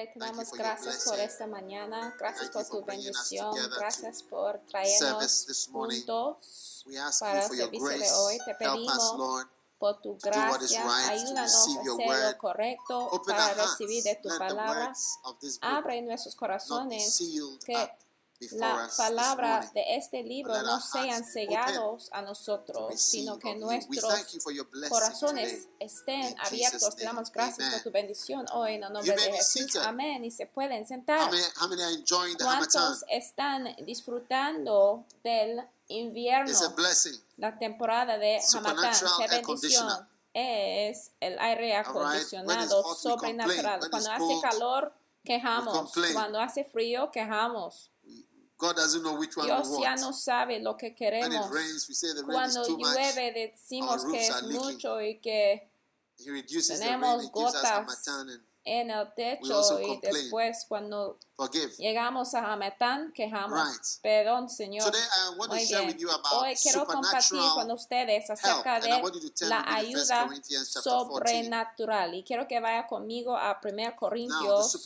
Padre, te damos gracias por esta mañana, gracias por tu bendición, gracias por traernos juntos para el servicio de hoy. Te pedimos por tu gracia, ayúdanos a hacer lo correcto para recibir de tu palabra. Abre nuestros corazones que la palabra de este libro no sean sellados a nosotros, sino que nuestros corazones estén abiertos. Te damos gracias por tu bendición hoy en el nombre de Jesús. Amén. Y se pueden sentar. ¿Cuántos están disfrutando del invierno? La temporada de Hamatán. Qué bendición. Es el aire acondicionado sobrenatural. Cuando hace calor, quejamos. Cuando hace frío, quejamos. Dios ya no sabe lo que queremos. Cuando llueve decimos que es mucho y que tenemos gotas en el techo y después cuando llegamos a Hametán quejamos. Perdón, Señor. Muy bien. Hoy quiero compartir con ustedes acerca de la ayuda sobrenatural y quiero que vaya conmigo a 1 Corintios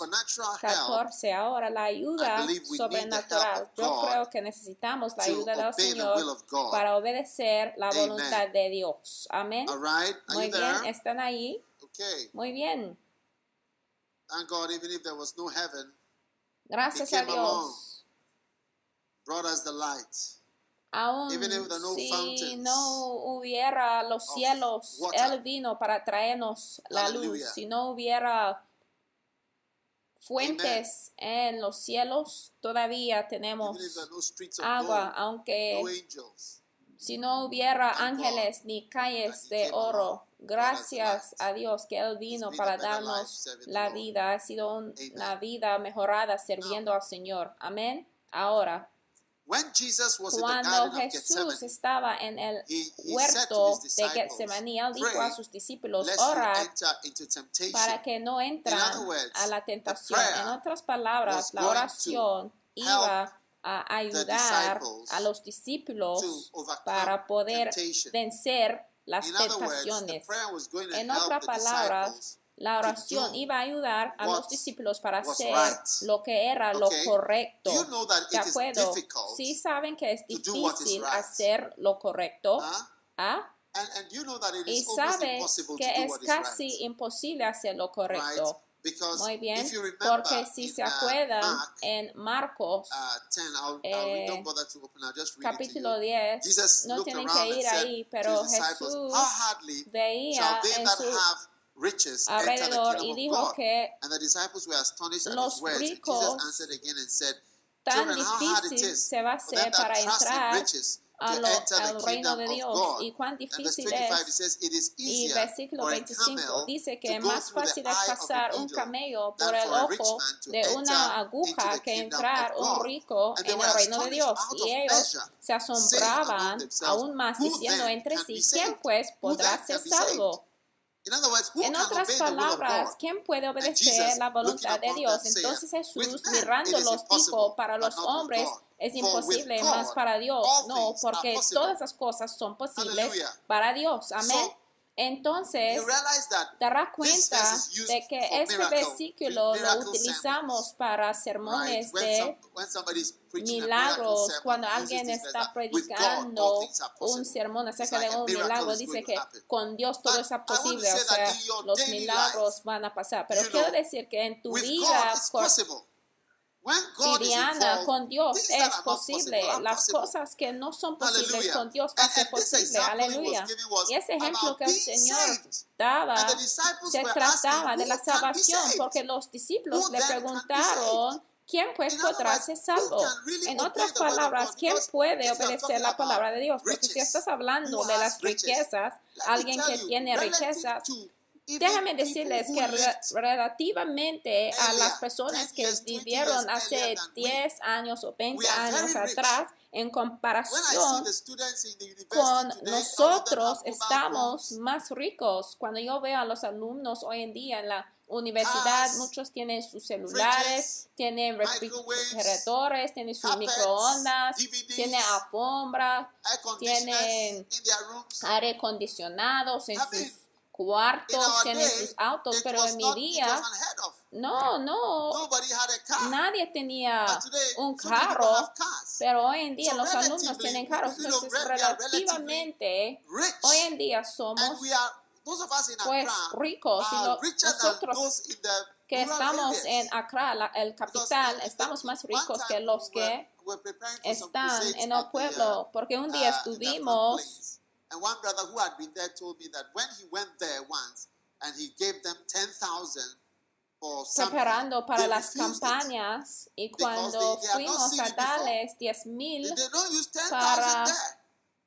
14. Ahora, la ayuda sobrenatural. Yo creo que necesitamos la ayuda del Señor para obedecer la voluntad de Dios. Amén. Muy bien, ¿están ahí? Muy bien. Thank God, even if there was no heaven, Gracias a Dios. brought us the light. Aún Even if there are no si fountains no hubiera los cielos, water. Él vino para traernos la luz. Si no hubiera fuentes en los cielos, todavía tenemos Even if there are no streets of agua, gold, aunque no angels. si no hubiera God ángeles ni calles he de came oro, along, gracias a Dios que Él vino para darnos la vida, ha sido una vida mejorada sirviendo al Señor. Amén. Ahora, cuando Jesús estaba en el huerto de Getsemaní, Él dijo a sus discípulos, ora para que no words, a la tentación. En otras palabras, la oración iba a ayudar a los discípulos para poder vencer las tentaciones. En otras palabras, la oración iba a ayudar a los discípulos para hacer lo que era lo correcto. ¿De acuerdo? Sí saben que es difícil hacer lo correcto. ¿Ah? It Y is almost sabe impossible que es casi imposible hacer lo correcto. Because Muy bien, if you remember porque si in, se uh, acuerdan Mark, en Marcos 10, I'll, eh, I'll, don't bother to open, I'll just read capítulo it to you. 10, Jesus no tienen que ir said ahí, pero Jesús How hardly veía shall they en su have riches enter the alrededor kingdom y of dijo God? que And the disciples were astonished at los ricos Jesus answered again and said, tan difícil is se va a hacer para entrar riches a lo- al reino de Dios y cuán difícil 25 it es. Y versículo for a 25 camel dice que más fácil es pasar un camello por el ojo de una aguja que entrar un rico en el reino de Dios. Y ellos se asombraban aún más diciendo entre sí, ¿quién pues podrá ser salvo? Words, En otras palabras? ¿quién puede obedecer la voluntad de Dios? Entonces Jesús mirándolos impossible, dijo, para los hombres es imposible, más para Dios no, porque todas esas cosas son posibles para Dios. Amén. Entonces, You realize that dará this cuenta de que este miracle- versículo lo utilizamos sermons. para sermones de milagros cuando alguien está predicando un sermón acerca de un milagro dice que con Dios todo es posible o sea los milagros van a pasar. Pero quiero decir que en tu vida Involved, con Dios es posible. Las cosas que no son posibles con Dios va a ser and this posible. example he was Aleluya. Y ese ejemplo que el Señor daba se trataba de la "Who can be salvación, saved?" porque los discípulos le preguntaron, ¿quién pues podrá ser salvo? En otras palabras? ¿quién puede obedecer la palabra de Dios? Porque si estás hablando de las riquezas, alguien que tiene riquezas, Déjame decirles que re- relativamente a las personas 10 que years, 20 vivieron hace earlier than we, 10 años o 20 we are años atrás, en comparación con nosotros estamos más ricos. Cuando yo veo a los alumnos hoy en día en la universidad, muchos tienen sus celulares, tienen refrigeradores, tienen sus microondas, tienen alfombra, air conditioners tienen aire acondicionados en sus cuartos, tienen sus autos, pero en mi día, no, no, nadie tenía un carro, pero hoy en día los alumnos tienen carros, entonces relativamente hoy en día somos pues ricos y nosotros que estamos en Accra, la- el capital, estamos más ricos que los que están en el pueblo, uh, porque un uh, día front estuvimos. And one brother who had been there told me that when he went there once and he gave them 10,000 for something, preparando para las campañas y cuando they- they not fuimos a darles 10 mil They don't use 10,000 para there.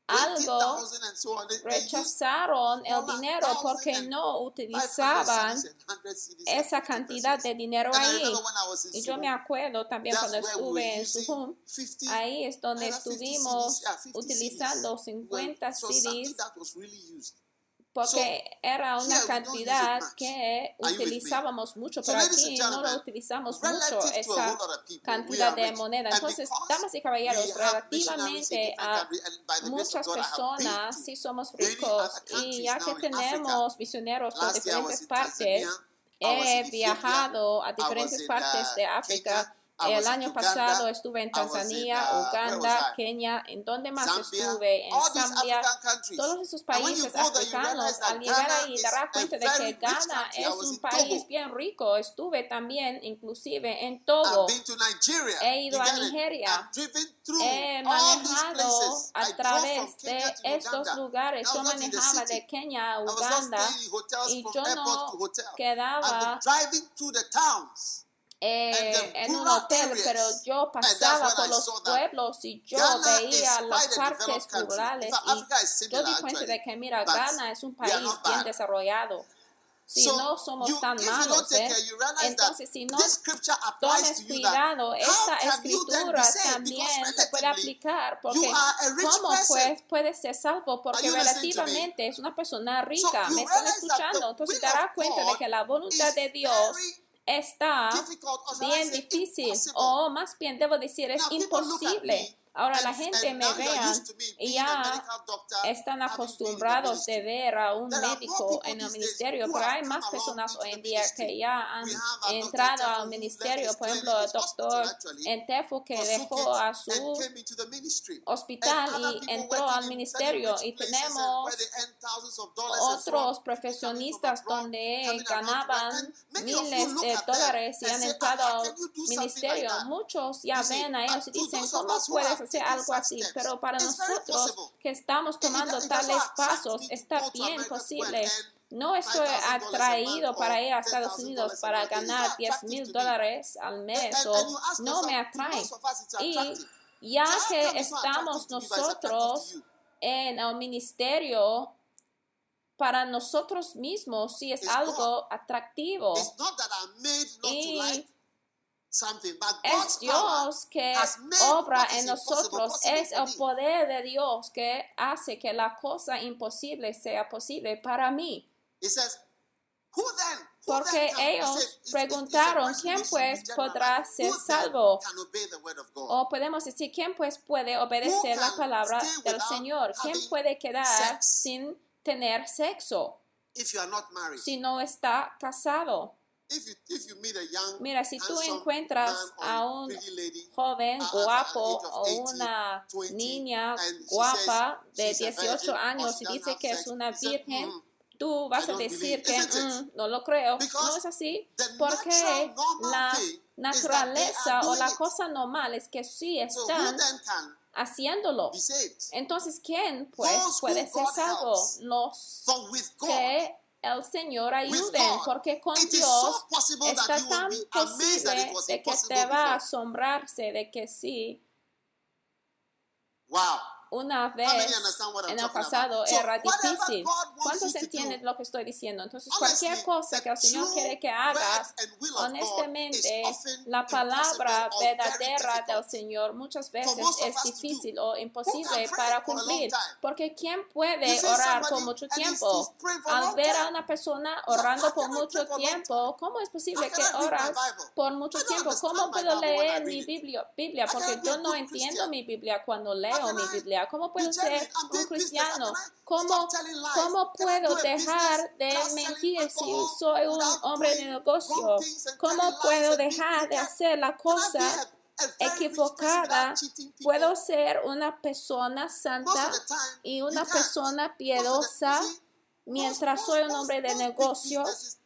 Algo 20,000 and so on. They, they use rechazaron el dinero porque no 500 utilizaban CDs and 100 CDs and esa 50 cantidad de dinero ahí. Y yo me acuerdo también cuando estuve en Suhum, 50 ahí es donde Era 50 estuvimos yeah, 50 utilizando CDs. 50 Well, so something CDs that was really used. porque era una cantidad que utilizábamos mucho, pero aquí no lo utilizamos mucho esa people, cantidad de moneda. Entonces, damas y caballeros, relativamente a muchas personas sí somos ricos. Y ya que tenemos misioneros por diferentes partes, he viajado a diferentes partes uh, de África. El año pasado estuve en Tanzania, Uganda? Kenia, ¿en dónde más estuve? En Zambia, todos esos países africanos, al llegar ahí dará cuenta de que Ghana es un país bien rico. Estuve también, inclusive, en Togo. He ido a? Nigeria. He manejado a través de estos lugares. Yo manejaba de Kenia a Uganda y yo no quedaba eh, en un hotel, areas. pero yo pasaba por los pueblos y yo Ghana veía las partes rurales y yo di cuenta de que, mira, Ghana es un país bien desarrollado. Si So, no somos you- tan malos, ¿eh? entonces si no tomes cuidado, esta escritura también se puede aplicar porque ¿cómo pues puedes ser salvo? Porque relativamente es una persona rica, you me están escuchando, entonces te darás cuenta de que la voluntad de Dios está bien difícil. o más bien debo decir es imposible. Ahora la gente me me y ya están acostumbrados de ver a un médico en el ministerio, pero hay más personas hoy en día que ya han entrado al ministerio, por ejemplo, el doctor Entefo que dejó a su hospital y entró al in ministerio y tenemos otros profesionistas donde ganaban miles de dólares y han say, entrado "Ah, al ministerio. that?" Muchos ya ven a ellos y dicen, ¿cómo puedes taken algo así? Pero para nosotros que estamos tomando tales pasos, está bien posible. No estoy $5,000 a atraído para ir a Estados $10,000 Unidos para ganar not 10 attractive mil dólares al mes o no me atrae. Y ya que estamos nosotros en el ministerio, para nosotros mismos sí es algo atractivo. Y Es Dios que obra en nosotros, es el poder de Dios que hace que la cosa imposible sea posible para mí. Porque ellos preguntaron, ¿quién pues podrá ser salvo? O podemos decir, ¿quién pues puede obedecer la palabra del Señor? ¿Quién puede quedar sin tener sexo si no está casado? If you if you meet a young Mira, si tú encuentras a un joven an guapo o 18, una 20, niña guapa de she's a 18 virgin or años y dice que es una virgen, "Mm, tú vas a decir que mm, no lo creo. No es así, porque la naturaleza o la cosa normal es que sí están haciéndolo. Entonces, ¿quién pues puede ser salvo? Los que el Señor ayude, porque con Dios está tan posible de que te va a asombrarse de que sí. Wow una vez en el pasado era difícil. ¿Cuántos entienden lo que estoy diciendo? Entonces, cualquier cosa que el Señor quiere que hagas, honestamente, la palabra verdadera del Señor muchas veces es difícil o imposible para cumplir. Porque ¿quién puede orar por mucho tiempo? Al ver a una persona orando por mucho tiempo, ¿cómo es posible que oras por mucho tiempo? ¿Cómo puedo leer mi Biblia? Biblia? Porque yo no entiendo mi Biblia cuando leo mi Biblia. ¿Cómo puedo ser un cristiano? ¿Cómo, ¿Cómo puedo dejar de mentir si soy un hombre de negocio? ¿Cómo puedo dejar de hacer la cosa equivocada? ¿Puedo ser una persona santa y una persona piadosa mientras soy un hombre de negocios?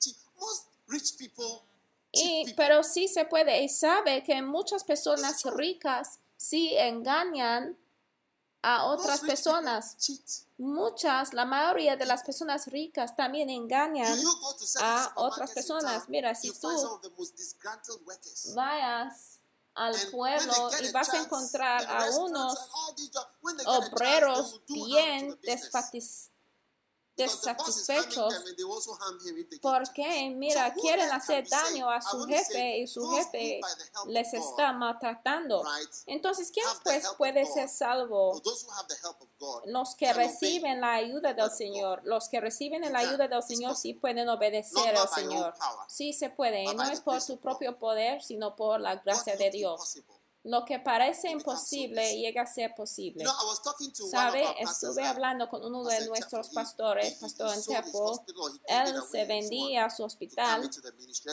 Y, pero sí se puede y sabe que muchas personas ricas sí engañan a otras personas. Muchas, la mayoría de las personas ricas también engañan a otras personas. Mira, si tú vayas al pueblo y vas a encontrar a unos obreros bien desatisfechos porque, mira, quieren hacer daño a su jefe y su jefe les está maltratando. Entonces, ¿quién pues puede ser salvo? Los que reciben la ayuda del Señor. Los que reciben la ayuda del Señor sí pueden obedecer al Señor. Sí se puede. No es por su propio poder, sino por la gracia de Dios. Lo que parece imposible llega a ser posible. ¿Sabe? Estuve hablando con uno de nuestros pastores, Pastor Antepo. Él se vendía a su hospital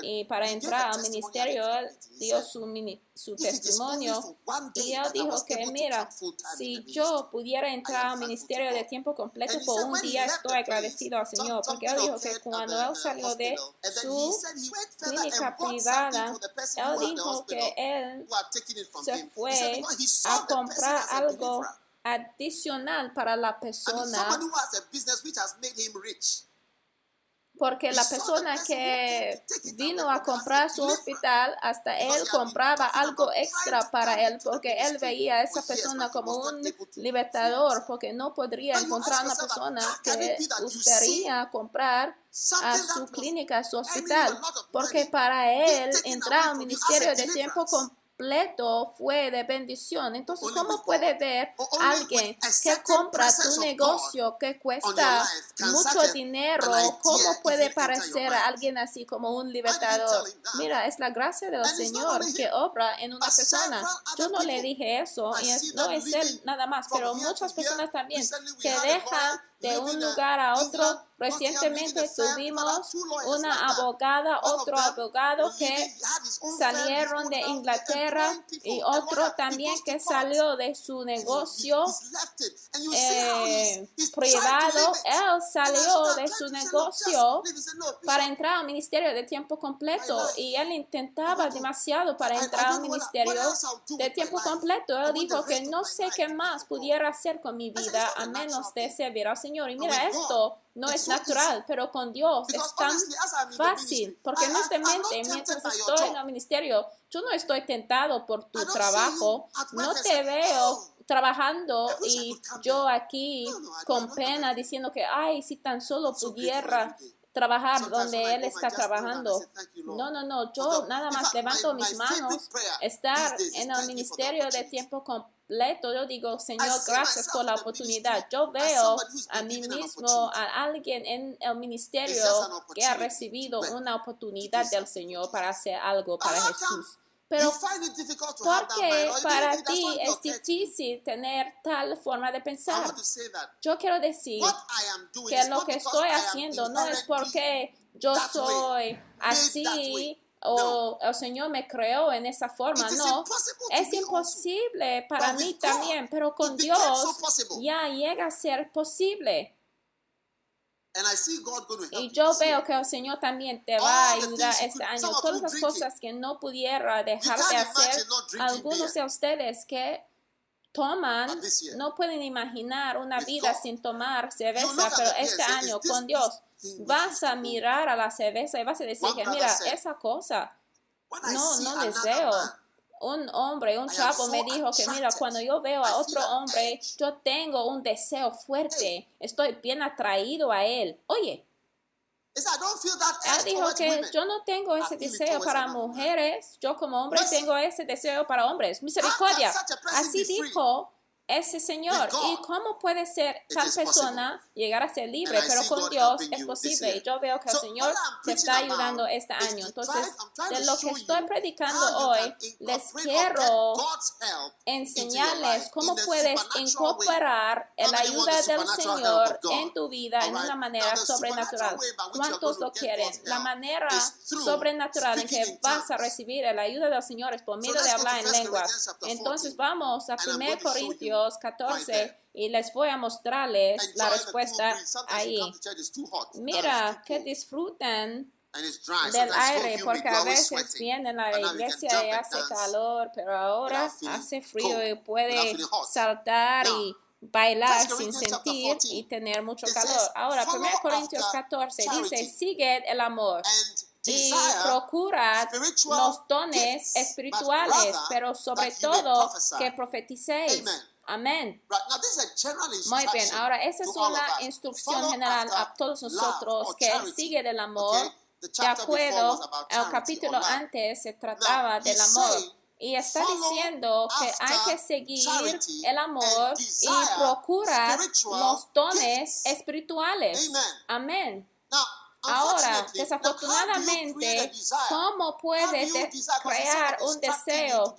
y para entrar al ministerio, él dio su, su testimonio y él dijo que, mira, si yo pudiera entrar al ministerio de tiempo completo por un día, estoy agradecido al Señor, porque él dijo que cuando él salió de su clínica privada, él dijo que él se fue a comprar algo adicional para la persona. Porque la persona que vino a comprar su hospital, hasta él compraba algo extra para él, porque él veía a esa persona como un libertador, porque no podría encontrar una persona que gustaría comprar a su clínica, a su hospital, porque para él entrar al ministerio de tiempo completo completo fue de bendición. Entonces, ¿cómo puede ver alguien que compra tu negocio que cuesta mucho dinero? ¿Cómo puede parecer a alguien así como un libertador? Mira, es la gracia del Señor que obra en una persona. Yo no le dije eso y no es él nada más, pero muchas personas también que dejan de un lugar a otro. Recientemente tuvimos una abogada, otro abogado que salieron de Inglaterra y otro también que salió de su negocio eh, privado. Él salió de su negocio para entrar al ministerio de tiempo completo y él intentaba demasiado para entrar al ministerio de tiempo completo. Él dijo que no sé qué más pudiera hacer con mi vida a menos de servir al Señor. Y mira, esto no es natural, pero con Dios es tan fácil, porque honestamente, mientras estoy en el ministerio, yo no estoy tentado por tu trabajo, no te veo trabajando y yo aquí con pena diciendo que, ay, si tan solo pudiera trabajar donde Él está trabajando. No, no, no, yo nada más levanto mis manos, estar en el ministerio de tiempo completo. Yo digo, Señor, gracias por la oportunidad. Yo veo a mí mismo, a alguien en el ministerio que ha recibido una oportunidad del Señor para hacer algo para Jesús. Pero porque para ti es difícil tener tal forma de pensar. Yo quiero decir que lo que estoy haciendo no es porque yo soy así o el Señor me creó en esa forma. No, es imposible para mí también, pero con Dios ya llega a ser posible. Y yo veo que el Señor también te va a ayudar este año. Todas las cosas que no pudiera dejar de hacer, algunos de ustedes que toman, no pueden imaginar una vida sin tomar cerveza, pero este año con Dios vas a mirar a la cerveza y vas a decir que mira, esa cosa, no, no deseo. Un hombre, un chavo me dijo que mira, cuando yo veo a otro hombre, yo tengo un deseo fuerte, estoy bien atraído a él. Oye, él dijo que yo no tengo ese deseo para mujeres, yo como hombre tengo ese deseo para hombres. Misericordia. Así dijo ese Señor. ¿Y cómo puede ser tal persona llegar a ser libre? Pero con Dios es posible. Y yo veo que el Señor te está ayudando este año. Entonces, de lo que estoy predicando hoy, les quiero enseñarles cómo puedes incorporar la ayuda del Señor en tu vida en una manera sobrenatural. ¿Cuántos lo quieren? La manera sobrenatural en que vas a recibir la ayuda del Señor es por medio de hablar en lenguas. Entonces, vamos a 1 Corintios 14 y les voy a mostrarles la respuesta ahí. Mira que disfruten del aire porque a veces vienen a la iglesia y hace calor, pero ahora hace frío y puede saltar y bailar sin sentir y tener mucho calor. Ahora, 1 Corintios 14 dice, sigue el amor y procura los dones espirituales, pero sobre todo que profeticéis. Amén. Muy bien, ahora esa es una instrucción general a todos nosotros que sigue del amor. De acuerdo, el capítulo antes se trataba del amor. Y está diciendo que hay que seguir el amor y procurar los dones espirituales. Amén. Ahora, desafortunadamente, ¿cómo puedes crear un deseo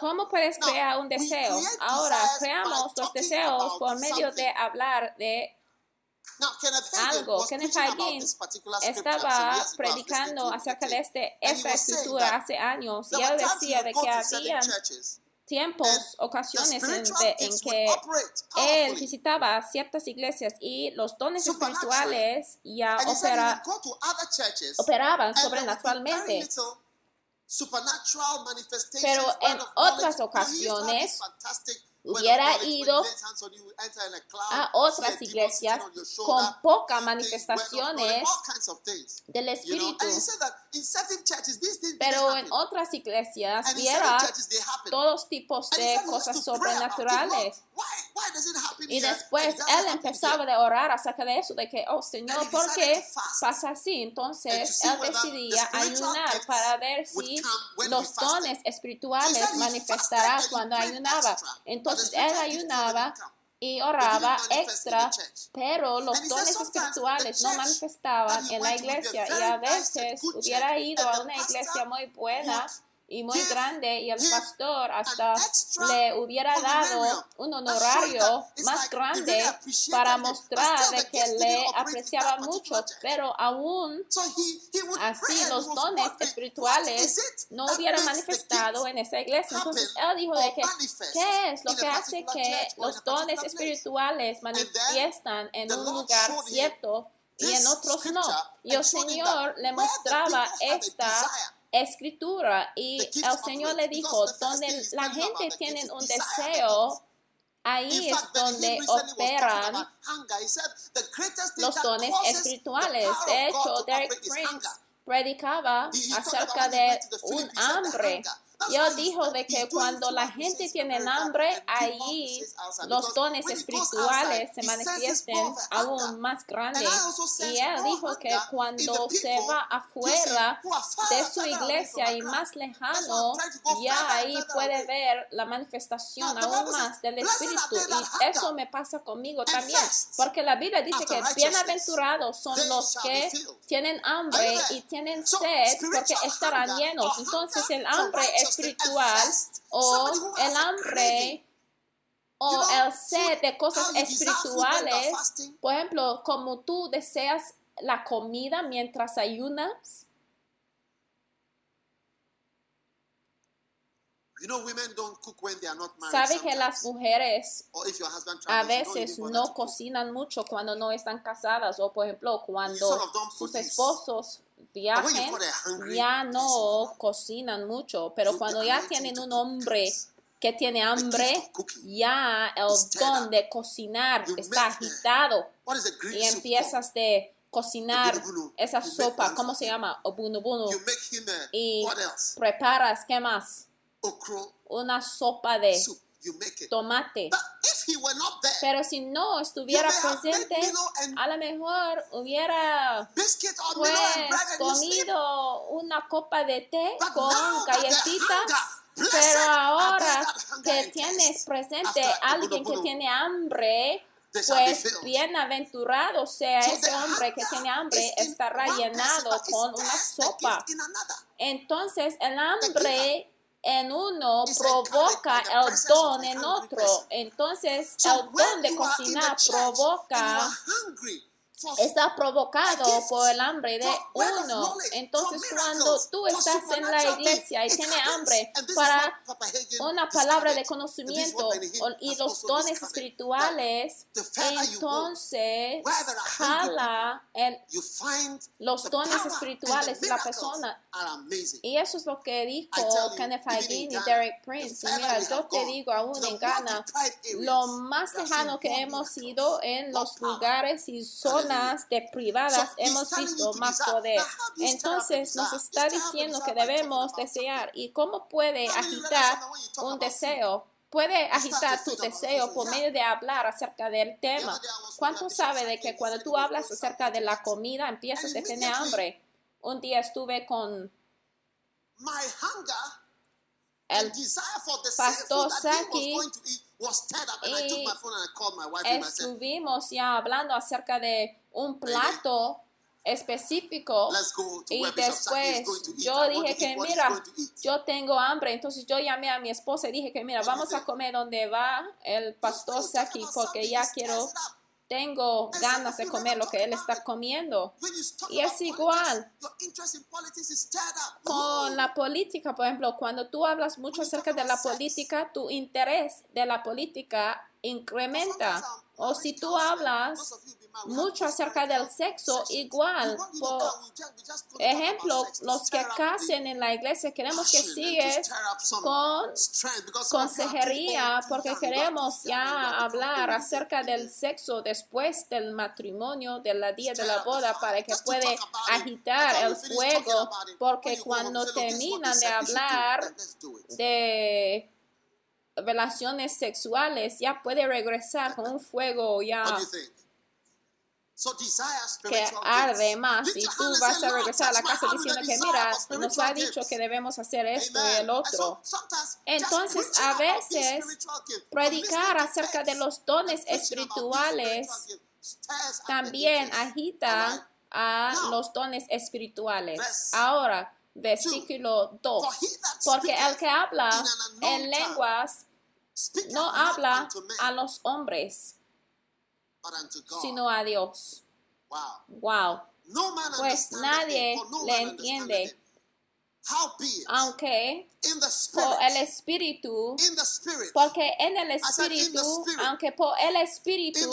¿Cómo puedes crear un deseo? Ahora, creamos los deseos por medio de hablar de algo. Kenneth Hagin estaba predicando acerca de este, esta escritura hace años y él decía de que había tiempos, ocasiones en, que él visitaba ciertas iglesias y los dones espirituales ya operaban sobrenaturalmente. Pero en otras ocasiones hubiera ido a otras iglesias con pocas manifestaciones del Espíritu. Pero en otras iglesias hubiera todos tipos de cosas sobrenaturales. Y después él empezaba a orar acerca de eso, de que, oh Señor, ¿por qué pasa así? Entonces él decidía ayunar para ver si los dones espirituales manifestarán cuando ayunaba. Entonces él ayunaba y oraba extra, pero los dones espirituales no manifestaban en la iglesia y a veces hubiera ido a una iglesia muy buena y muy grande y el pastor hasta le hubiera dado un honorario más grande para mostrar de que le apreciaba mucho, pero aún así los dones espirituales no hubieran manifestado en esa iglesia. Entonces él dijo de que, ¿qué es lo que hace que los dones espirituales manifiestan en un lugar cierto y en otros no? Y el Señor le mostraba esta escritura y el Señor le dijo, donde la gente tiene un deseo, ahí es donde operan los dones espirituales. De hecho, Derek Prince predicaba acerca de un hambre Dios dijo de que cuando la gente tiene hambre, ahí los dones espirituales se manifiesten aún más grandes. Y él dijo que cuando se va afuera de su iglesia y más lejano, ya ahí puede ver la manifestación aún más del Espíritu. Y eso me pasa conmigo también, porque la Biblia dice que bienaventurados son los que tienen hambre y tienen sed porque estarán llenos. Entonces el hambre es espiritual o el hambre o el sed de cosas espirituales, por ejemplo, como tú deseas la comida mientras ayunas. You know, women don't cook when they are not married. Sabe que las mujeres a veces no cocinan mucho cuando no están casadas. O por ejemplo cuando sus esposos viajen ya no cocinan mucho pero cuando ya tienen un hombre que tiene hambre ya el don de cocinar está agitado y empiezas de cocinar esa sopa ¿cómo se llama? Obunubunu y preparas ¿qué más? Una sopa de soup. You make it. tomate But if he were not there, Pero si no estuviera presente, a lo mejor hubiera pues comido una copa de té But con galletitas. Pero ahora que tienes presente after alguien que tiene hambre, pues bienaventurado sea ese hombre que tiene hambre, estará llenado con una sopa. Entonces el hambre en uno provoca el don en otro. Entonces el don de cocinar provoca está provocado por el hambre de uno. Entonces cuando tú estás en la iglesia y tienes hambre para una palabra de conocimiento y los dones espirituales, entonces jala el, los dones espirituales de la persona. Y eso es lo que dijo Kenneth Hagin y Derek Prince. Y mira, yo te digo, aún en Ghana, lo más lejano que hemos ido en los lugares y zonas deprivadas So he's hemos visto más poder. Entonces nos está diciendo que debemos desear. ¿Y cómo puede agitar un deseo? Puede agitar tu deseo por medio de hablar acerca del tema. ¿Cuánto sabe de que cuando tú hablas acerca de la comida empiezas a tener hambre? Un día estuve con el Pastor Saki y my phone and I called my wife and I said, estuvimos ya hablando acerca de un plato específico y después yo dije que mira, yo tengo hambre, entonces yo llamé a mi esposa y dije que mira, vamos a comer donde va el pastor Saki porque ya quiero, tengo ganas de comer lo que él está comiendo. Y es igual. con la política, por ejemplo, cuando tú hablas mucho acerca de la política, tu interés de la política incrementa. O si tú hablas mucho acerca del sexo, igual. Por ejemplo, los que casen en la iglesia, queremos que sigues con consejería porque queremos ya hablar acerca del sexo después del matrimonio, del día de la boda, para que puede agitar el fuego, porque cuando terminan de hablar de relaciones sexuales, ya puede regresar con un fuego ya que arde más y tú vas a regresar a la casa diciendo que mira, nos ha dicho que debemos hacer esto y el otro. Entonces, a veces, predicar acerca de los dones espirituales también agita a los dones espirituales. Ahora, versículo 2. Porque el que habla en lenguas no habla a los hombres, sino a Dios. Wow. Pues nadie le entiende, aunque por el Espíritu, porque en el Espíritu, aunque por el Espíritu,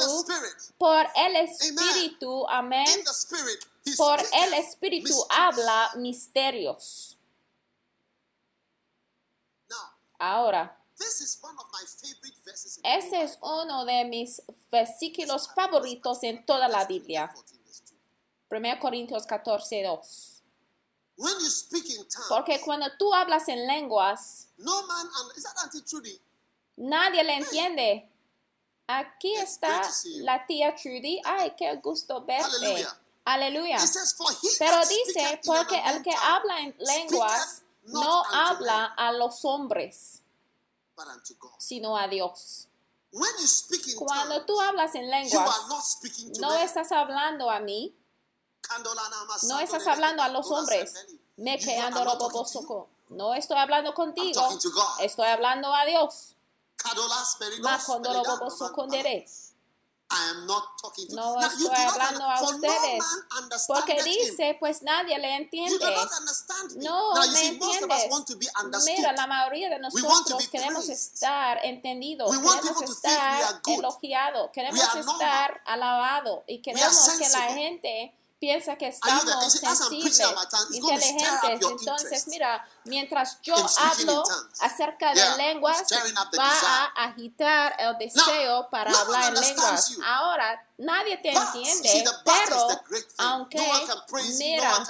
por el Espíritu, amén, por el Espíritu habla misterios. Ahora, este es uno de mis versículos favoritos en toda la Biblia. 1 Corintios 14, 2. Porque cuando tú hablas en lenguas, nadie le entiende. Aquí está la tía Trudy. Ay, qué gusto verte. Aleluya. Pero dice, porque el que habla en lenguas no habla a los hombres, sino a Dios. Cuando tú hablas en lenguas, no estás hablando a mí, no estás hablando a los hombres. Me quedando robobosoco. No estoy hablando contigo, estoy hablando a Dios. No estoy hablando a ustedes porque dice, pues nadie le entiende. No me entiendes. Mira, la mayoría de nosotros queremos estar entendidos, queremos estar elogiados, queremos estar alabados y queremos que la gente piensa que estamos sensibles, inteligentes. Entonces, mira, mientras yo hablo acerca de lenguas, va a agitar el deseo para hablar en lenguas. Ahora, nadie te entiende, pero aunque, mira,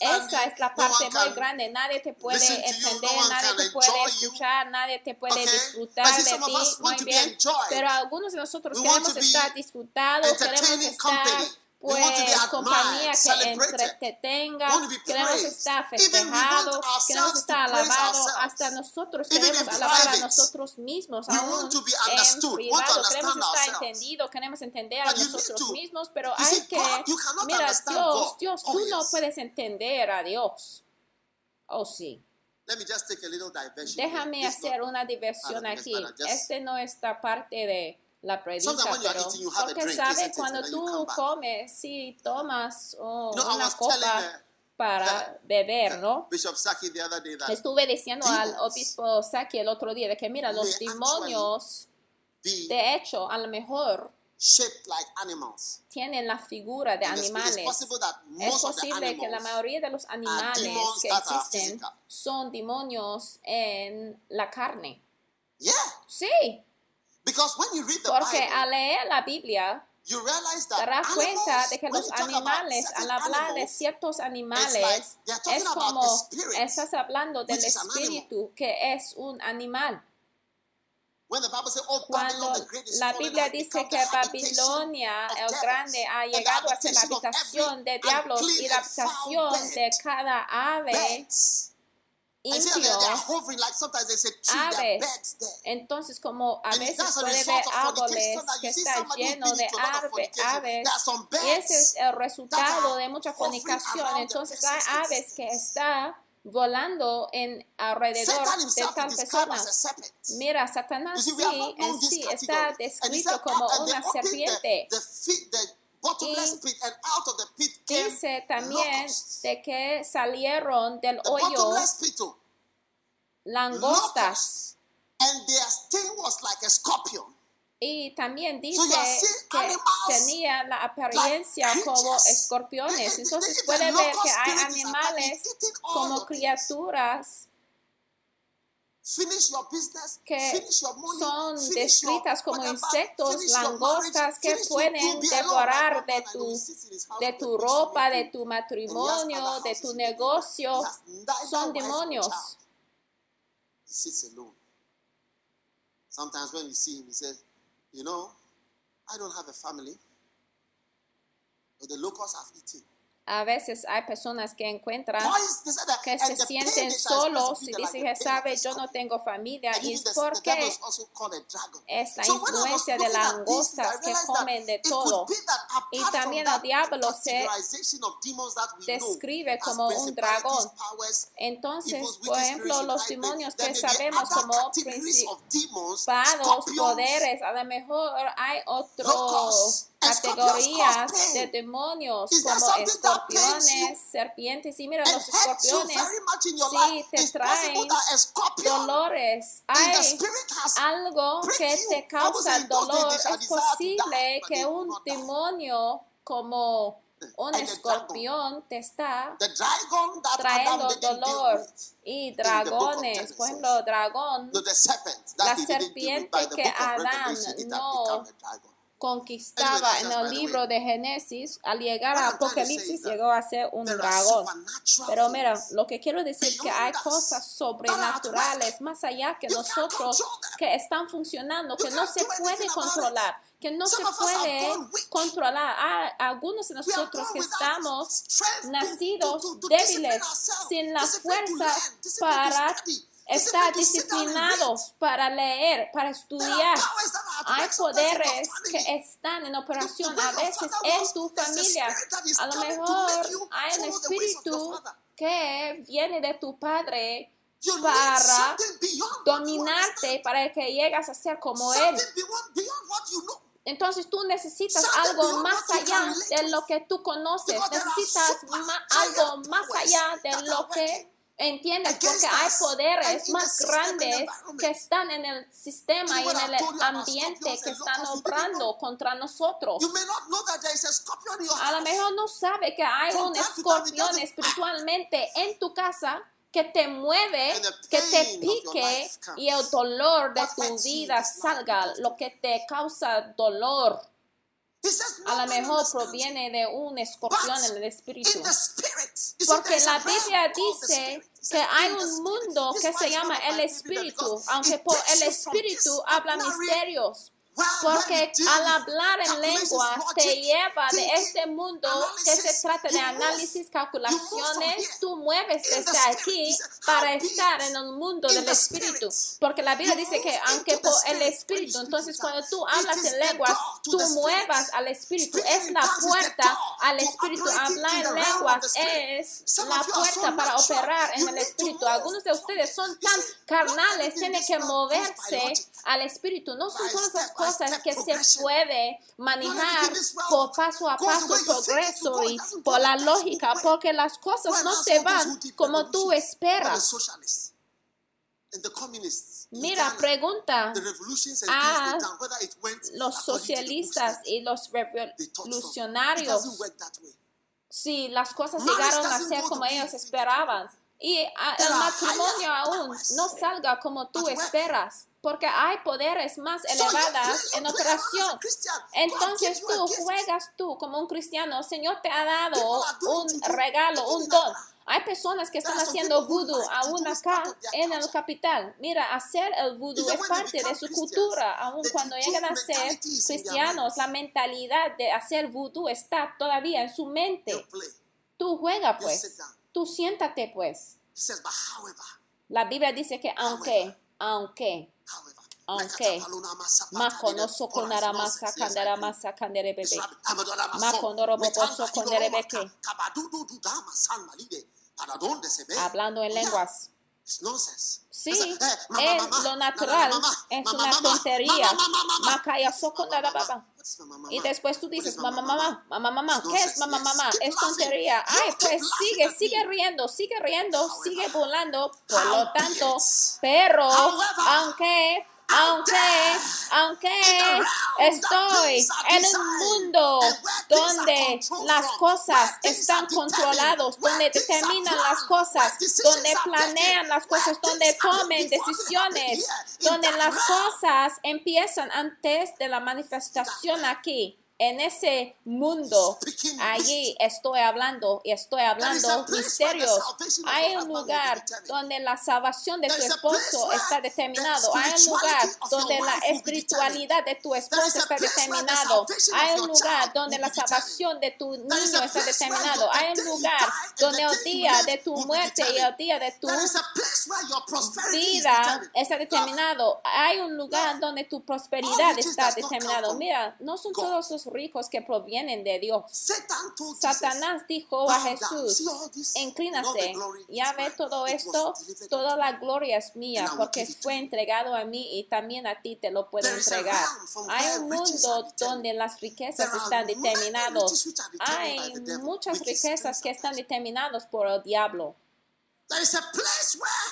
esa es la parte muy grande. Nadie te puede entender, nadie te puede escuchar, nadie te puede disfrutar de ti. Muy bien, pero algunos de nosotros queremos estar disfrutados, queremos estar pues compañía que entretenga, queremos estar festejados, queremos estar alabados, hasta nosotros queremos alabar a nosotros mismos, aún en privado, queremos estar entendidos, queremos entender a nosotros mismos, pero hay que, mira, Dios, Dios, tú no puedes entender a Dios. Oh, sí. Déjame hacer una diversión aquí. Este no está parte de la predica, pero porque sabe cuando tú comes, si tomas una copa para beber, ¿no? Estuve diciendo al obispo Saki el otro día de que mira, los demonios, de hecho, a lo mejor tienen la figura de animales. Es posible que la mayoría de los animales que existen son demonios en la carne. Sí. Porque al leer la Biblia, te das cuenta de que los animales, al hablar de ciertos animales, es como estás hablando del espíritu que es un animal. Cuando la Biblia dice que Babilonia, el grande, ha llegado a ser la habitación de diablos y la habitación de cada ave, aves. Entonces, como a veces puede ver árboles que están llenos de aves, y ese es el resultado de mucha comunicación. Entonces, hay aves que están volando en alrededor de tal persona. Mira, Satanás sí, en sí está descrito como una serpiente. Y dice también de que salieron del hoyo langostas. Y también dice que tenía la apariencia como escorpiones. Entonces puede ver que hay animales como criaturas que son descritas como insectos, langostas que pueden devorar de tu, de tu ropa, de tu matrimonio, de tu negocio. Son demonios. Sometimes when you see him, he says, You know, I don't have a family, but the locusts have eaten. A veces hay personas que encuentran que se sienten solos y dicen que sabe yo no tengo familia y es porque es la influencia de las langostas que comen de todo. y también el diablo se describe como un dragón. entonces por ejemplo los demonios que sabemos como principados poderes a lo mejor hay otros categorías de demonios como escorpiones, serpientes. Y mira, los escorpiones sí te traen dolores. Hay algo que te causa dolor. Es posible que un demonio como un escorpión te está trayendo dolor y dragones, por ejemplo, dragón, la serpiente que Adán no conquistaba en el libro de Génesis, al llegar a Apocalipsis llegó a ser un dragón. Pero mira, lo que quiero decir es que hay cosas sobrenaturales más allá que nosotros que están funcionando, que no se puede controlar que no se puede controlar. Hay algunos de nosotros que estamos nacidos débiles, sin la fuerza para estar disciplinados para leer, para estudiar. Hay poderes que están en operación a veces en tu familia. A lo mejor hay un espíritu que viene de tu padre para dominarte, para que llegas a ser como él. Entonces tú necesitas algo más allá de lo que tú conoces. Necesitas algo más allá de lo que entiendes. Porque hay poderes más grandes que están en el sistema y en el ambiente que están obrando contra nosotros. A lo mejor no sabe que hay un escorpión espiritualmente en tu casa que te mueve, que te pique y el dolor de tu vida salga, lo que te causa dolor. A lo mejor proviene de un escorpión en el espíritu. Porque la Biblia dice que hay un mundo que se llama el espíritu, aunque por el espíritu habla misterios. Porque al hablar en lenguas te lleva de este mundo que se trata de análisis, calculaciones. Tú mueves desde aquí para estar en el mundo del espíritu. Porque la Biblia dice que aunque por el espíritu, entonces cuando tú hablas en lenguas, tú muevas al espíritu. Es la puerta al espíritu. Hablar en lenguas es la puerta para operar en el espíritu. Algunos de ustedes son tan carnales, tienen que moverse al espíritu. No son todas esas cosas que se puede manejar por paso a paso, progreso y por la lógica, porque las cosas no se van como tú esperas. Mira, pregunta. a los socialistas y los revolucionarios. si las cosas llegaron a ser como ellos esperaban y el matrimonio aún no salga como tú esperas porque hay poderes más elevadas en operación. Entonces tú juegas tú como un cristiano, el Señor te ha dado un regalo, un don. Hay personas que están haciendo voodoo aún acá en el capital. Mira, hacer el voodoo es parte de su cultura. Aún cuando llegan a ser cristianos, la mentalidad de hacer voodoo está todavía en su mente. Tú juega pues. Tú siéntate pues. La Biblia dice que aunque, aunque, aunque makonoso konara masa kandara masa kandere bebe makonoro boboso kondere beke hablando en lenguas. Sí, es lo natural, es una tontería. Makaya sokondara baba. Y después tú dices, mamá, mamá, mamá, mamá, ¿qué es mamá, mamá? Es tontería. Ay, pues sigue, sigue riendo, sigue riendo, sigue volando. Por lo tanto, pero, aunque aunque, aunque estoy en un mundo donde las cosas están controladas, donde determinan las cosas, donde planean las cosas, donde tomen decisiones, donde las cosas empiezan antes de la manifestación aquí en ese mundo, allí estoy hablando y estoy hablando misterios. Hay un lugar donde la salvación de tu esposo está determinado. Hay un lugar donde la espiritualidad de tu esposo está determinado. Hay un lugar donde la salvación de tu niño está determinado. Hay un lugar donde el día de tu muerte y el día de tu vida está determinado. Hay un lugar donde tu prosperidad está determinado. Mira, no son todos los ricos que provienen de Dios. Satanás dijo a Jesús, inclínase, ya ve todo esto, toda la gloria es mía porque fue entregado a mí y también a ti te lo puedo entregar. Hay un mundo donde las riquezas están determinadas. Hay muchas riquezas que están determinadas por el diablo.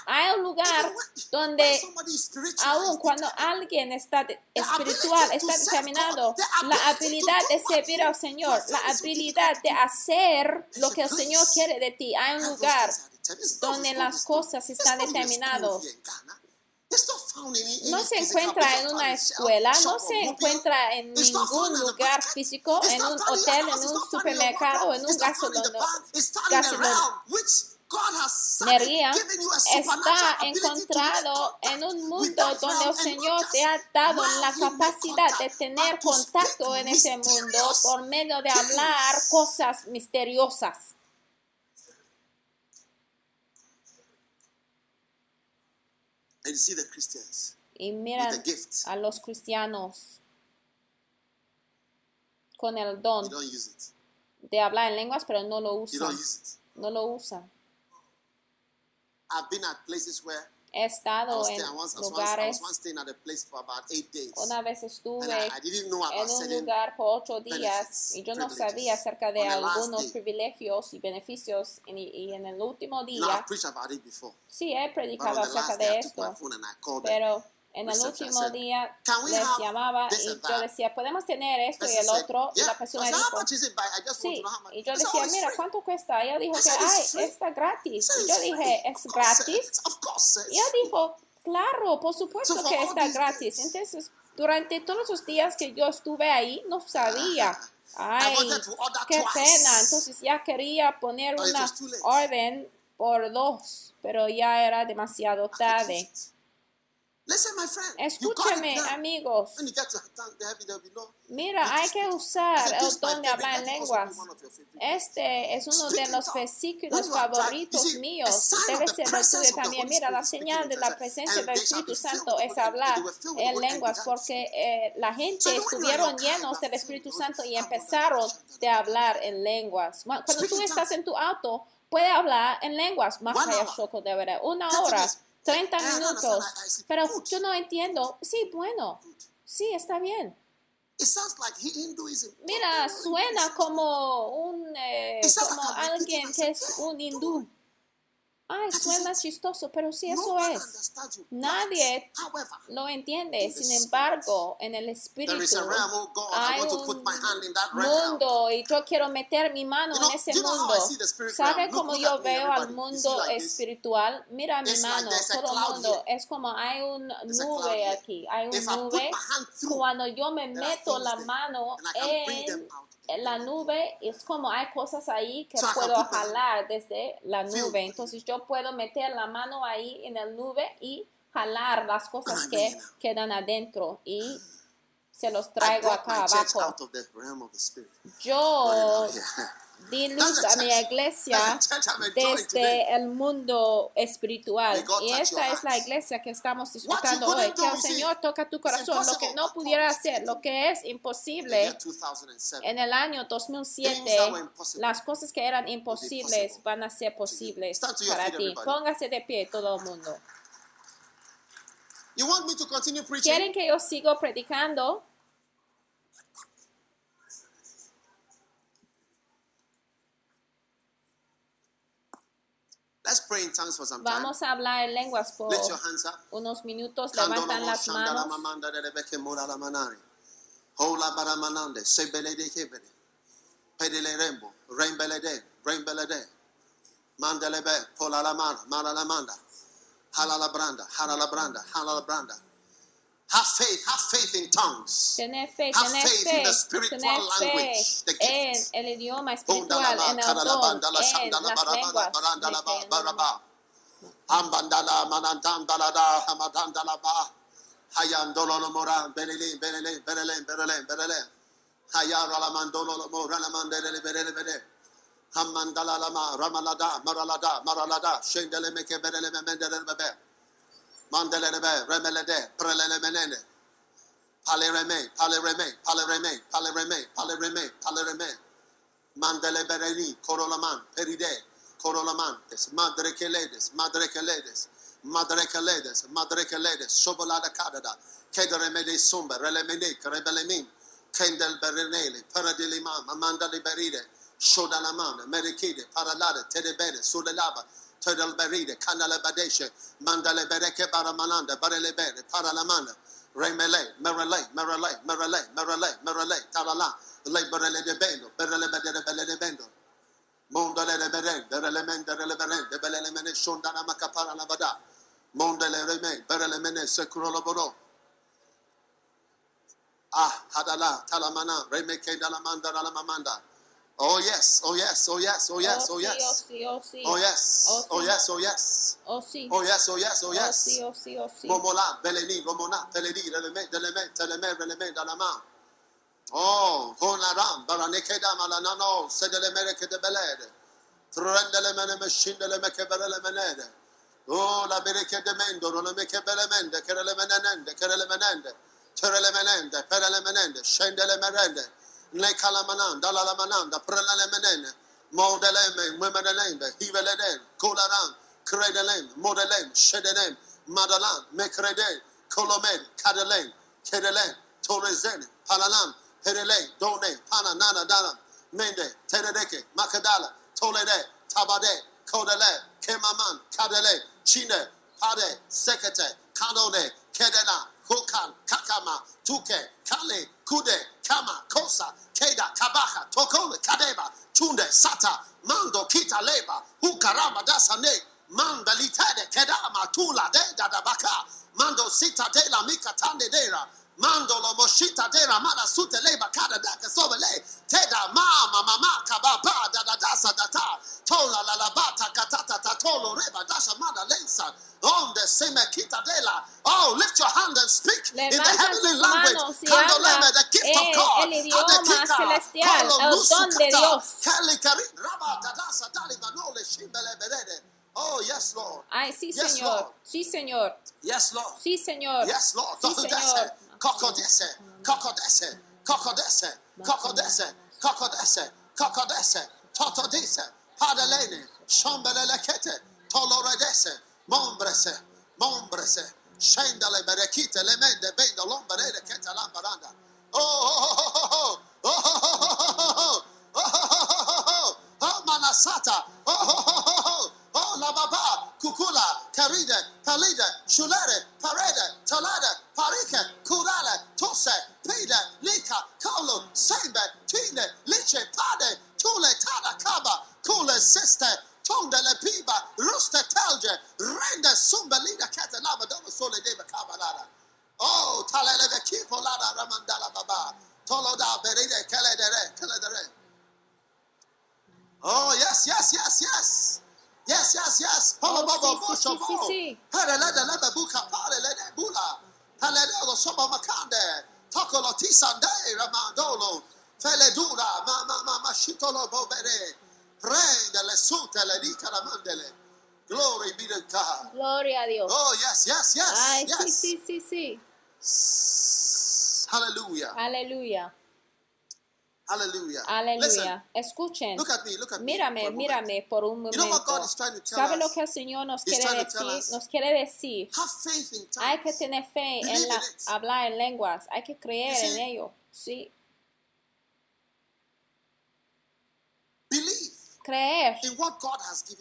Hay un lugar donde aún cuando alguien está espiritual, está determinado, la habilidad de servir al Señor, la habilidad de hacer lo que el Señor quiere de ti. Hay un lugar donde las cosas están determinadas. No se encuentra en una escuela, no se encuentra en ningún lugar físico, en un hotel, en un supermercado, en un gasolinero María está encontrado en un mundo donde el Señor te ha dado la capacidad de tener contacto en ese mundo por medio de hablar cosas misteriosas. Y miran a los cristianos con el don de hablar en lenguas, pero no lo usan. No lo usan. He I estado was, en staying, I was, I was, once, I lugares. was once staying at a place for about eight days. Una vez estuve I, I didn't know about en un lugar por ocho días y yo no sabía acerca de algunos privilegios y beneficios y, en el último día I've sí he predicado acerca de esto, pero en el último día "Can we les llamaba y yo that?" decía, podemos tener esto y el otro y la persona dijo, sí, y yo decía, oh, mira. ¿cuánto cuesta? Y ella dijo que, ay, está gratis. Y yo dije, ¿es gratis? Y ella dijo, claro, por supuesto que está gratis. Entonces, durante todos los días que yo estuve ahí, no sabía. Ay, wanted to order qué pena. Entonces ya quería poner una orden por dos, pero ya era demasiado tarde. Listen, my friend. you got it Escúchame, amigos. Mira, hay que usar el don de hablar en lenguas. Este es uno de los versículos favoritos míos. Debe ser el tuyo también. Mira, la señal de la presencia del Espíritu Santo es hablar en lenguas porque eh, la gente estuvieron llenos del Espíritu Santo y empezaron de hablar en lenguas. Cuando tú estás en tu auto, puede hablar en lenguas. Más allá de. Una hora. 30 I don't understand. minutos. Pero Good. yo no entiendo. Sí, bueno. Sí, está bien. It sounds like Hinduism. Mira, suena como un eh, como like alguien que es un hindú. Ay, is suena chistoso, pero sí eso es. Nadie Lo entiende. Sin embargo, en el espíritu hay un mundo y yo quiero meter mi mano en ese mundo. ¿Sabe cómo yo veo al mundo espiritual? Mira mi mano, todo el mundo. Es como hay una nube aquí. Hay una nube. Cuando yo me meto la mano en la nube es como hay cosas ahí que puedo jalar desde la nube. Entonces yo puedo meter la mano ahí en la nube y jalar las cosas que quedan adentro y se los traigo acá abajo. Yo Di luz a mi iglesia desde el mundo espiritual. Y esta es la iglesia que estamos disfrutando hoy. Que el Señor toca tu corazón. Lo que no pudiera hacer, lo que es imposible year 2007. en el año Things 2007, that were impossible las cosas que eran imposibles van a ser posibles para ti. Póngase de pie todo el mundo. You want me to continue preaching? ¿Quieren que yo siga predicando? Let's pray in tongues for some time. Vamos a hablar en lenguas por Lift your hands up. unos minutos. Levantan las manos. Hola Baramanande, Kebele. Pedele Rembo, Pola la Mara, Mara la Manda. Halala Branda, Halala Branda, Halala Branda. Have faith, have faith in tongues. Tener fe, Have tener faith fe, in the spiritual language, the en gift. el idioma oh, espiritual, en el don, en las lenguas. Barandala Ba, de fe. Baraba. Ambandala Manandandala da Hamadandala Ba. Hayandolo no Moran, Belele, Belele, Belele, Belele, Belele. Hayara la Mandolo no Morana Mandele, Belele, Belele. Hamandala Lama, Ramalada, Maralada, Maralada, Shendele Meke Belele Mendele Bebe. Mandele Bebe, Remelede, Prelele Menene. Pale Reme, Pale Reme, Pale Reme, Pale Reme, Pale Reme, Pale Reme. Mandele Bereni, Corolaman, Peride, Corolamantes, Madre Keledes, Madre Keledes, Madre Keledes, Madre Keledes, Sobolada Cadada, Kederemede Sumba, Relemene, Rebelemin, Kendel Berenele, Paradiliman, Amanda Liberide, Shodalaman, Medikide, Paralada, Tedebede, Sudalaba, Todal Berida, Kandala Badesha, Mandale Bereke Baramananda, Barelebere, Paralamana, Remele, Merele, Merele, Merele, Merele, Merele, Talala, Le Berele de Bendo, Berele Bedere Bele de Bendo. Mondale de Beren, Berelemen, Bereleberen, de Belelemene, Shondana Macapara Lavada, Mondale Reme, Berelemene, Securolo Boro. Ah, Hadala, Talamana, Remeke, Dalamanda, Dalamamanda. Oh yes, oh yes, oh yes, oh yes, oh oh yes. oh. Oh yes, Oh, oh yes, oh yes. Oh. Oh yes, oh yes, oh Oh yes. oh oh. Momola, beleni, romona, teledi, releme, deleme, teleme, releme, dalama. Oh, con la ram, baraneke da malanano, sedele mereke de belede. Trendele mene meshindele meke menede. Oh, la bereke de mendo, non meke bele mende, kerele menende, kerele menende. Terele menende, perele menende, scendele merende. Ne kalamananda, la lamananda, prelele menene. Modeleme, wimenelembe, hiveleden, kularan, kredelem, modelem, shedelem, Madalan, Mekrede, Kolomed, Kadelen, Kedelen, Torezen, Palalan, Perele, Done, Pana, Nana, Dana, Mende, Teredeke, Makadala, Tolede, Tabade, Kodele, Kemaman, Kadele, Chine, Pade, Sekete, Kanode, Kedela, Hokan, Kakama, Tuke, Kale, Kude, Kama, Kosa, Keda, Kabaha, Tokole, Kadeba, Tunde, Sata, Mando, Kita, Leba, Hukarama, Dasane, Manda, Litade, Kedama, Tula, De, Dadabaka, Mando, Sita, De La Mika, Tande, Dera, Mando lo moshita de ramana sute leba kada daka sobele teda mama mama kababa da da data tola la la bata katata tatolo reba dasha mana lensa donde se me quita de la. Oh, lift your hand and speak in the heavenly language. Candeleme, the gift of eh, God. El idioma celestial, el don de Dios. Oh, yes, Lord. Ay, sí, yes, Señor. Lord. Sí, Señor. Yes, Lord. Sí, Señor. Yes, Lord. Sí, Señor. Cocodese, cocodese, cocodese, cocodese, cocodese, cocodese, totodese, padelene, shombelelekete, toloredese, mombrese, mombrese, shendale berekite, lemende, bendo, lomberede, kete, lambaranda. Oh, oh, oh, oh, oh, oh, oh, oh, oh, oh, oh, oh, oh, oh, oh, oh, oh, oh, la baba, kukula, karide, palide, shulere, parede, talade, parike, kurale, tose, pide, lika, kolo, sembe, tine, liche, pade, Aleluya. Aleluya. Aleluya. Escuchen. Look at me, look at mírame, me mírame por un momento. You know ¿Sabe lo que el Señor nos quiere decir? Nos quiere decir. Hay que tener fe en hablar en lenguas. Hay que creer en ello. Sí. creer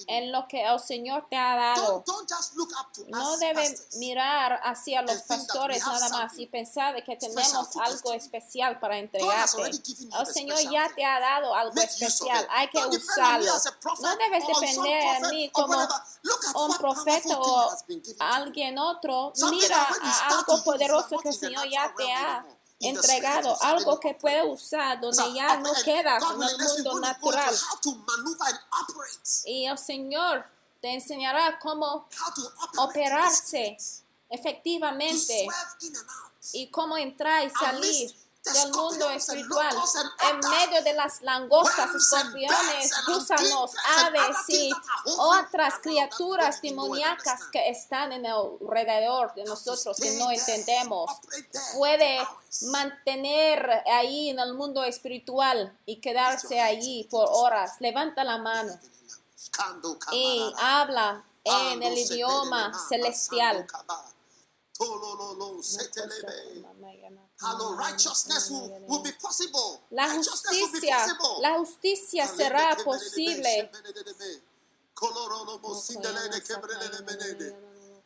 en lo que el Señor te ha dado. No debe mirar hacia los pastores nada más y pensar que tenemos algo especial para entregarte. El Señor ya te ha dado algo especial. Hay que usarlo. No debes depender de mí como un profeta o alguien otro. Mira a algo poderoso que el Señor ya te ha entregado algo que puede usar donde ya no queda en el mundo natural. Y el Señor te enseñará cómo operarse efectivamente y cómo entrar y salir del mundo espiritual, en medio de las langostas, escorpiones, gusanos, aves y otras criaturas demoníacas que están en alrededor de nosotros que no entendemos. Puede mantener ahí en el mundo espiritual y quedarse allí por horas. Levanta la mano y habla en el idioma celestial. La justicia, la justicia será posible.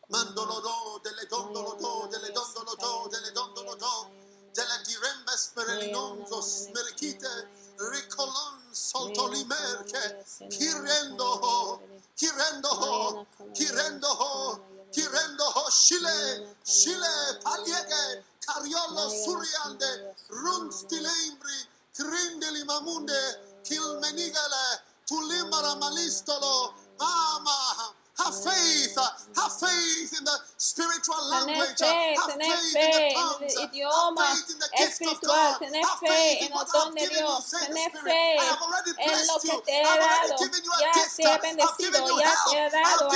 Mandolo do, delle dondolo do, delle dondolo do, delle dondolo do, delle dirembe sperelinoso, smerchite, ricolon soltolimerche, chi rendo, chi rendo, chi rendo, chi rendo, scile, scile, palieghe, cariolo suriande, runstilimbri, crindeli mamunde, kilmenigale, tulimara malistolo, mama, Have faith. Have faith in the spiritual language. Tener fe, have faith fe in the en el idioma espiritual. Tener fe en el don de Dios. Tener lo que te he dado. Ya te he bendecido. Ya te he dado.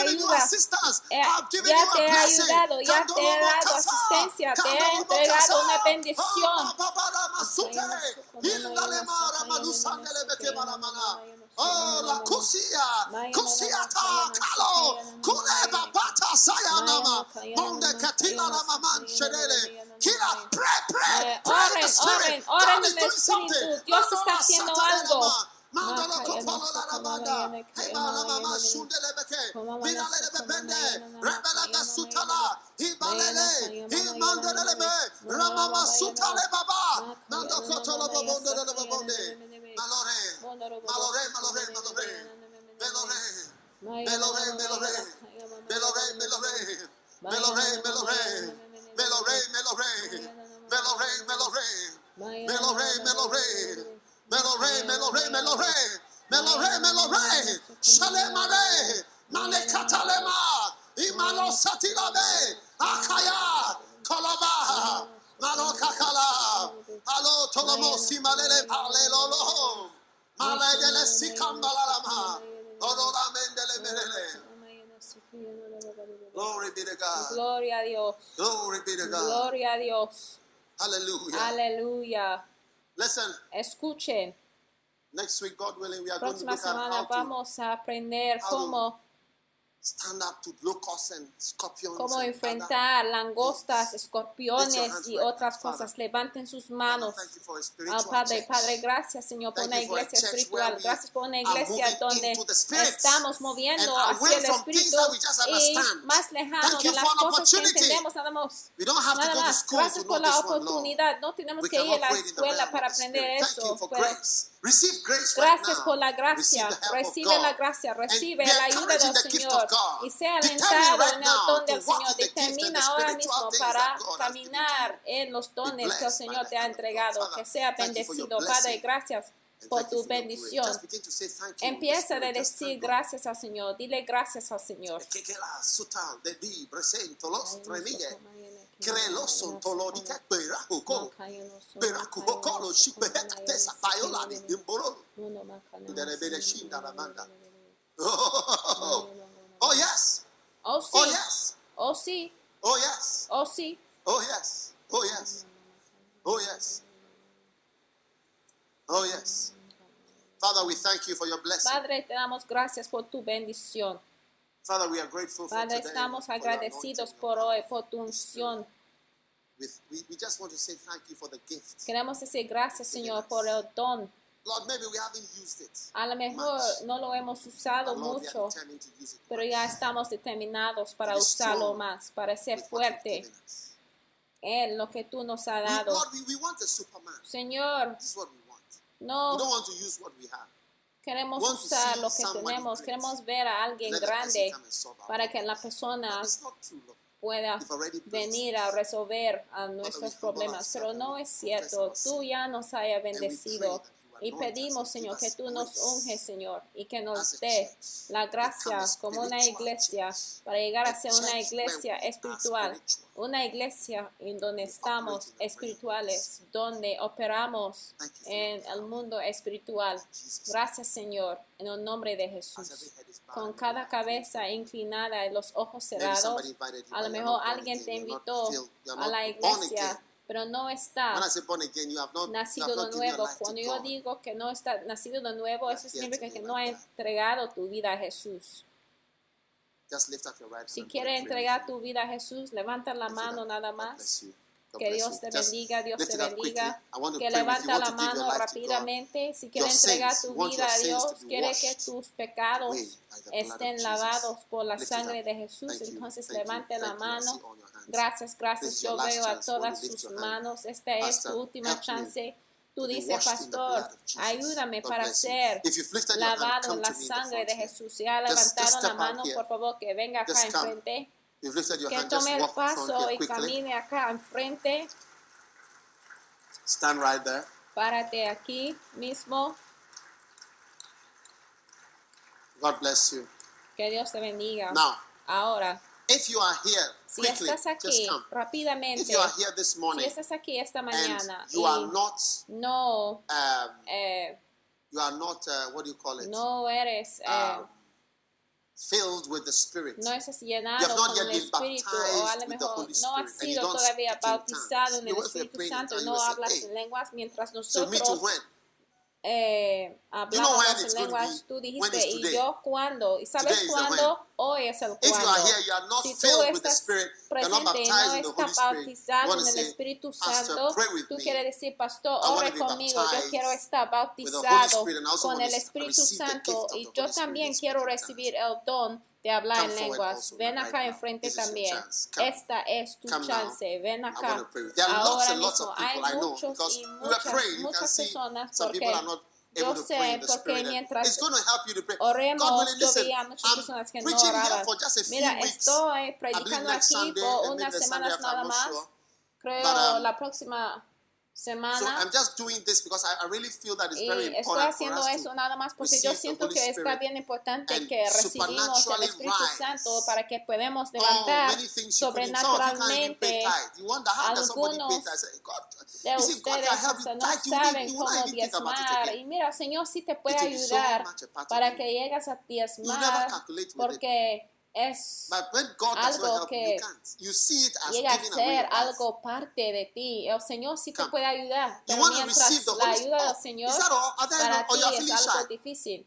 Ya te he ayudado. Ya te he dado asistencia. Te he entregado una bendición. Oh, la kusia, kusiata kalo, kule babata sayanama, bonde katila la maman shedele. Kila, pray, pray, pray the spirit. Oren, oren el espíritu. Dios está haciendo algo. Mándalo con Pablo la ramada. Hey, mala mamá, shundele beke. Mírale de bebende. Rebele de sutala. Ibalele. Imandele be. Ramama sutale baba. Mando kotolo babonde de babonde. Malore, malore, malore, malore. Belore, belore, belore. Belore, belore. Belore, belore. Belore, belore. Belore, belore. Belore, belore. Belore, belore, belore. Belore, belore. Shalemare. Malekatalema. Imalo satilabe. Akaya. Kolaba. Malo kakala. Alo tolomo simalele palelolo. Male dele sikambalalama. Orola mendele merele. Glory be to God. Gloria a Dios. Glory be to God. Gloria a Dios. Hallelujah. Aleluya. Listen, Escuchen. next week, God willing, we are going to Próxima look at semana how to vamos a aprender to cómo, cómo enfrentar langostas, escorpiones y otras cosas. Levanten sus manos. thank you for a spiritual Padre. Padre, gracias Señor por una iglesia espiritual. Gracias por una iglesia donde estamos moviendo hacia el espíritu y más lejano de las cosas que entendemos. Nada más. Nada más. Gracias por la oportunidad. No tenemos que ir a la escuela para aprender eso. pero Gracias por la gracia. Recibe la gracia. Recibe be la ayuda del Señor. Y sea alentado en el don del Señor. Determina ahora mismo para caminar en los dones que el Señor te ha entregado. Que sea bendecido. Padre, gracias por tu bendición. Empieza a decir gracias al Señor. Dile gracias al Señor. Ekekela suta de di presento los tremille. Krelo son tolo di ke pera hoko. Pera kuhoko lo shipe hekate sa payola di imboro. Ndere bele shinda la manda. Oh, oh yes. Oh sí, Oh yes. oh sí, Oh yes. oh sí. Oh yes. Oh yes. Oh yes. Oh yes. Father, we thank you for your blessing. Padre, te damos gracias por tu bendición. Father, we are grateful for Padre, today. estamos for agradecidos por hoy, por tu unción. We, we, we just want to say thank you for the gift. Queremos decir gracias, Señor, por el don. Lord, maybe we haven't used it. A lo mejor no lo hemos usado Lord, mucho, pero ya estamos determinados para usarlo más, para ser fuerte en lo que tú nos has We- dado. Lord, we, we want a. Señor, This is what we want. We no don't want to use what we have. Queremos usar lo que tenemos, queremos ver a alguien grande para que la persona pueda venir a resolver a nuestros problemas, pero no es cierto. Tú ya nos pray bendecido y pedimos, Señor, que tú nos unges, Señor, y que nos dé la gracia como una iglesia para llegar a ser una iglesia espiritual, spiritual. Una iglesia en donde estamos espirituales, donde operamos en el mundo espiritual. Gracias, Señor, en el nombre de Jesús. Con cada cabeza inclinada y los ojos cerrados, a lo mejor alguien te invitó a la iglesia, pero no está I say born again, you have not, you nacido have de nuevo. Cuando yo digo que no está nacido de nuevo, eso significa que no ha entregado tu vida a Jesús. Just lift up your right Si hand. quieres entregar tu vida a Jesús, levanta la mano nada más. Que Dios te bendiga, Dios te bendiga. Que levanta la mano rápidamente. Si quieres entregar tu vida a Dios, quiere que tus pecados estén lavados por la sangre de Jesús, entonces levante la mano. Gracias, gracias. Yo veo a todas sus manos. Esta es tu última chance. Tú dices, pastor, ayúdame para ser lavado en la sangre de Jesús. Si ha levantado la mano, por favor, que venga acá enfrente. Que tome el paso y camine acá enfrente. Stand right there. Párate aquí mismo. God bless you. Que Dios te bendiga. Now, Ahora, if you are here, si quickly, estás aquí just come. rápidamente, If you are here this si morning estás aquí esta mañana you y are not, no, um, eh, you are not, uh, what do you call it? no eres, eh, Um, filled with the Spirit. no es You llenado have not con yet el been Espíritu o a lo mejor no has you sido todavía bautizado en You el Espíritu Santo no you hablas en lenguas mientras nosotros eh, You know hablábamos en lenguas, tú dijiste, is y yo cuándo, y sabes cuándo, hoy es el cuándo. Si tú estás presente y no estás bautizado en el Espíritu Santo, tú quieres decir, pastor, ore conmigo, yo quiero estar bautizado con el Espíritu Santo y yo también quiero recibir el don de hablar en lenguas. Ven acá enfrente también. Esta es tu chance. Ven acá. Ahora and lots mismo of hay people I know muchos because y muchas, muchas personas porque are not yo sé porque mientras oremos, yo veía muchas personas que no oraban. for just a few Mira, estoy predicando aquí por unas semanas nada más. Creo um, la próxima So semana. I'm just doing this because I, I really feel that it's Y very estoy important for haciendo us eso nada más porque yo siento que está bien importante que recibimos el Espíritu. Santo para que podamos Oh, levantar pay sobrenaturalmente algunos de ustedes no saben cómo diezmar. Y mira, Señor sí te puede so ayudar of para you. que llegas a diezmar porque es But when God does algo que can't. You see it as llega a ser algo parte de ti. El Señor sí te puede ayudar, pero mientras la ayuda del. Señor para ti es algo difícil.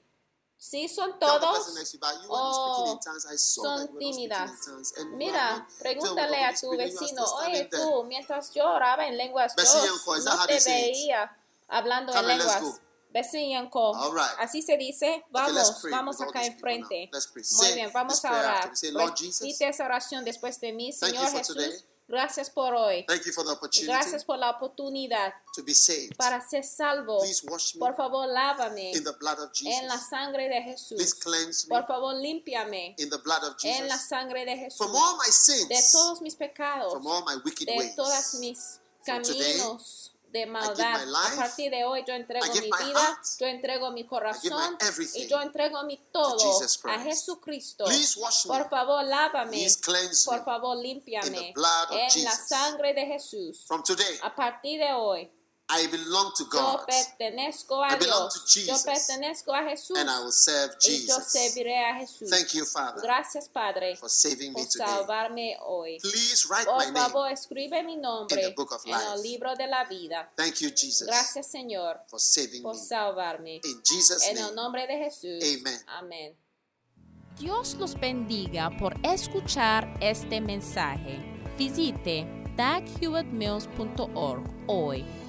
Sí, son todos o son tímidas. Mira, pregúntale a tu vecino, oye tú, mientras yo oraba en lenguas, yo no te veía hablando en lenguas. All right. Así se dice, vamos, vamos acá enfrente. Muy bien, vamos a orar. Jesus, Repite esa oración después de mí, Thank you Señor for Jesús. today. Gracias por hoy. thank you for the opportunity Gracias por la oportunidad to be saved. para ser salvo. Please wash me Por favor, lávame in the blood of en la Jesus. sangre de Please Jesús. cleanse me Por favor, límpiame in the blood of en la Jesus. sangre de Jesús. From all my De sins, todos mis pecados, from all my wicked de ways. todas mis caminos de maldad. life, A partir de hoy yo entrego mi vida, heart, yo entrego mi corazón y yo entrego mi todo a. Jesucristo. Por favor, lávame. Por favor, límpiame en la sangre de Jesús. From today, A partir de hoy, I belong to yo God pertenezco a I belong Dios. to Yo Jesus. pertenezco a Jesús and I will serve y yo Jesus. serviré a Jesús. Thank you, Father, Gracias, Padre, for saving me por today. salvarme hoy. Please write Por my name. favor, escribe mi nombre in the book of en el life. libro de la vida. Thank you, Jesus, Gracias, Señor, for saving por me. salvarme. In Jesus' En el name, nombre de Jesús. Amen. Amén. Dios los bendiga por escuchar este mensaje. Visite daghewittmills.org hoy